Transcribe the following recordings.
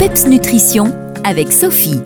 PEPS Nutrition avec Sophie.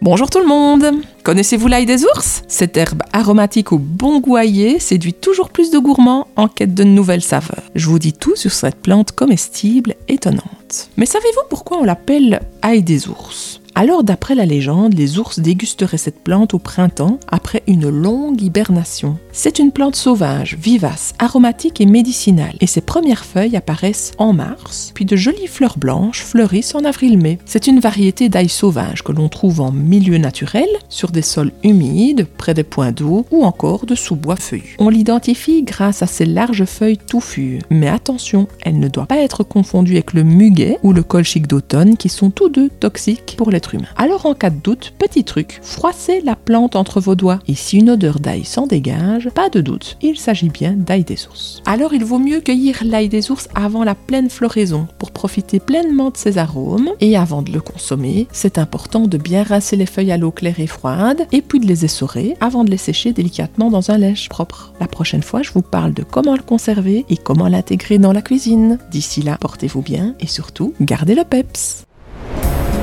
Bonjour tout le monde Connaissez-vous l'ail des ours? Cette herbe aromatique au bon goût séduit toujours plus de gourmands en quête de nouvelles saveurs. Je vous dis tout sur cette plante comestible étonnante. Mais savez-vous pourquoi on l'appelle ail des ours? Alors, d'après la légende, les ours dégusteraient cette plante au printemps après une longue hibernation. C'est une plante sauvage, vivace, aromatique et médicinale, et ses premières feuilles apparaissent en mars, puis de jolies fleurs blanches fleurissent en avril-mai. C'est une variété d'ail sauvage que l'on trouve en milieu naturel, sur des sols humides, près des points d'eau ou encore de sous-bois feuillus. On l'identifie grâce à ses larges feuilles touffues, mais attention, elle ne doit pas être confondue avec le muguet ou le colchique d'automne qui sont tous deux toxiques pour les alors en cas de doute, petit truc, froissez la plante entre vos doigts et si une odeur d'ail s'en dégage, pas de doute, il s'agit bien d'ail des ours. Alors il vaut mieux cueillir l'ail des ours avant la pleine floraison pour profiter pleinement de ses arômes et avant de le consommer, c'est important de bien rincer les feuilles à l'eau claire et froide et puis de les essorer avant de les sécher délicatement dans un lèche propre. La prochaine fois, je vous parle de comment le conserver et comment l'intégrer dans la cuisine. D'ici là, portez-vous bien et surtout, gardez le peps.